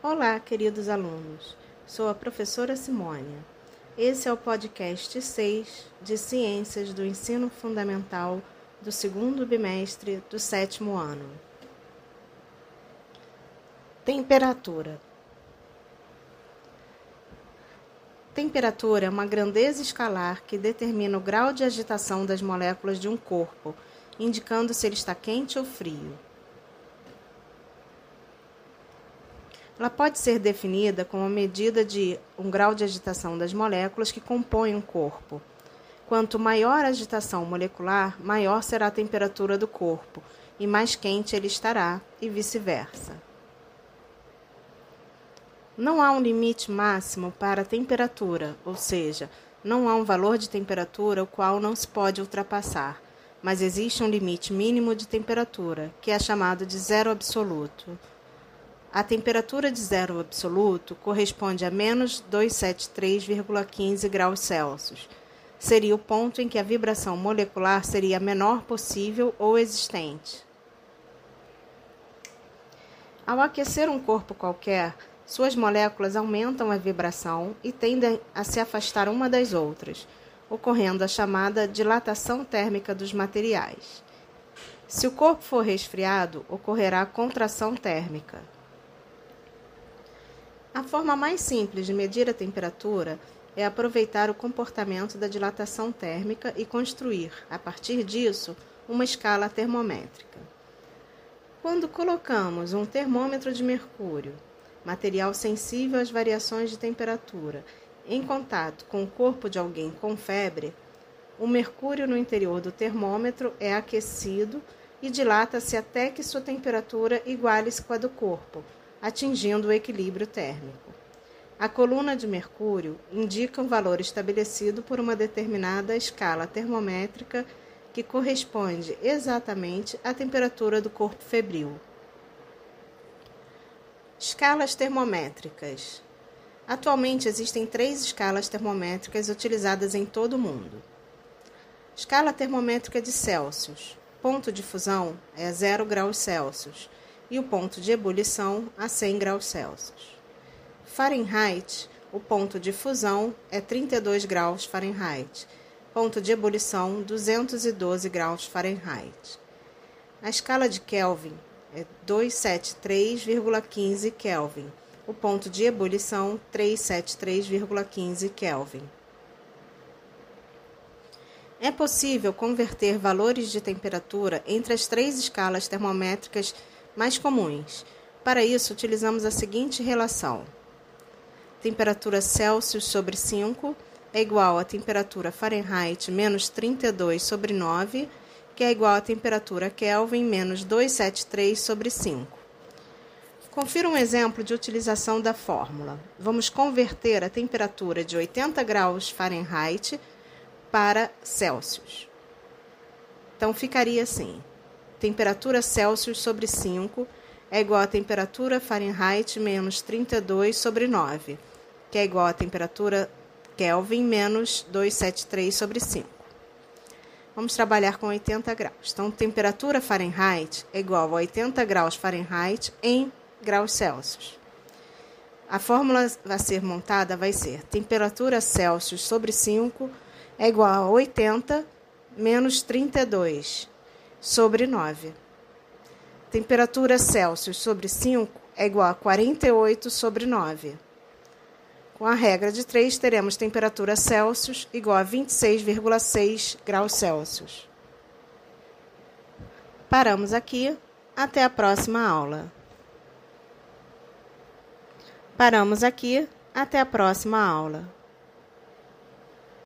Olá, queridos alunos. Sou a professora Simônia. Esse é o podcast 6 de Ciências do Ensino Fundamental do segundo bimestre do sétimo ano. Temperatura. Temperatura é uma grandeza escalar que determina o grau de agitação das moléculas de um corpo, indicando se ele está quente ou frio. Ela pode ser definida como a medida de um grau de agitação das moléculas que compõem um corpo. Quanto maior a agitação molecular, maior será a temperatura do corpo e mais quente ele estará, e vice-versa. Não há um limite máximo para a temperatura, ou seja, não há um valor de temperatura o qual não se pode ultrapassar, mas existe um limite mínimo de temperatura, que é chamado de zero absoluto. A temperatura de zero absoluto corresponde a menos 273,15 graus Celsius. Seria o ponto em que a vibração molecular seria a menor possível ou existente. Ao aquecer um corpo qualquer, suas moléculas aumentam a vibração e tendem a se afastar uma das outras, ocorrendo a chamada dilatação térmica dos materiais. Se o corpo for resfriado, ocorrerá contração térmica. A forma mais simples de medir a temperatura é aproveitar o comportamento da dilatação térmica e construir, a partir disso, uma escala termométrica. Quando colocamos um termômetro de mercúrio, material sensível às variações de temperatura, em contato com o corpo de alguém com febre, o mercúrio no interior do termômetro é aquecido e dilata-se até que sua temperatura iguale-se com a do corpo, atingindo o equilíbrio térmico. A coluna de mercúrio indica um valor estabelecido por uma determinada escala termométrica que corresponde exatamente à temperatura do corpo febril. Escalas termométricas. Atualmente existem três escalas termométricas utilizadas em todo o mundo. Escala termométrica de Celsius. Ponto de fusão é 0 graus Celsius e o ponto de ebulição a 100 graus Celsius. Fahrenheit, o ponto de fusão é 32 graus Fahrenheit, ponto de ebulição 212 graus Fahrenheit. A escala de Kelvin é 273,15 Kelvin, o ponto de ebulição 373,15 Kelvin. É possível converter valores de temperatura entre as três escalas termométricas mais comuns. Para isso, utilizamos a seguinte relação: temperatura Celsius sobre 5 é igual a temperatura Fahrenheit menos 32 sobre 9, que é igual a temperatura Kelvin menos 273 sobre 5. Confira um exemplo de utilização da fórmula. Vamos converter a temperatura de 80 graus Fahrenheit para Celsius. Então ficaria assim: temperatura Celsius sobre 5 é igual a temperatura Fahrenheit menos 32 sobre 9, que é igual a temperatura Kelvin menos 273 sobre 5. Vamos trabalhar com 80 graus. Então, temperatura Fahrenheit é igual a 80 graus Fahrenheit em graus Celsius. A fórmula a ser montada vai ser temperatura Celsius sobre 5 é igual a 80 menos 32 sobre 9. Temperatura Celsius sobre 5 é igual a 48 sobre 9. Com a regra de 3, teremos temperatura Celsius igual a 26,6 graus Celsius. Paramos aqui. Até a próxima aula. Paramos aqui. Até a próxima aula.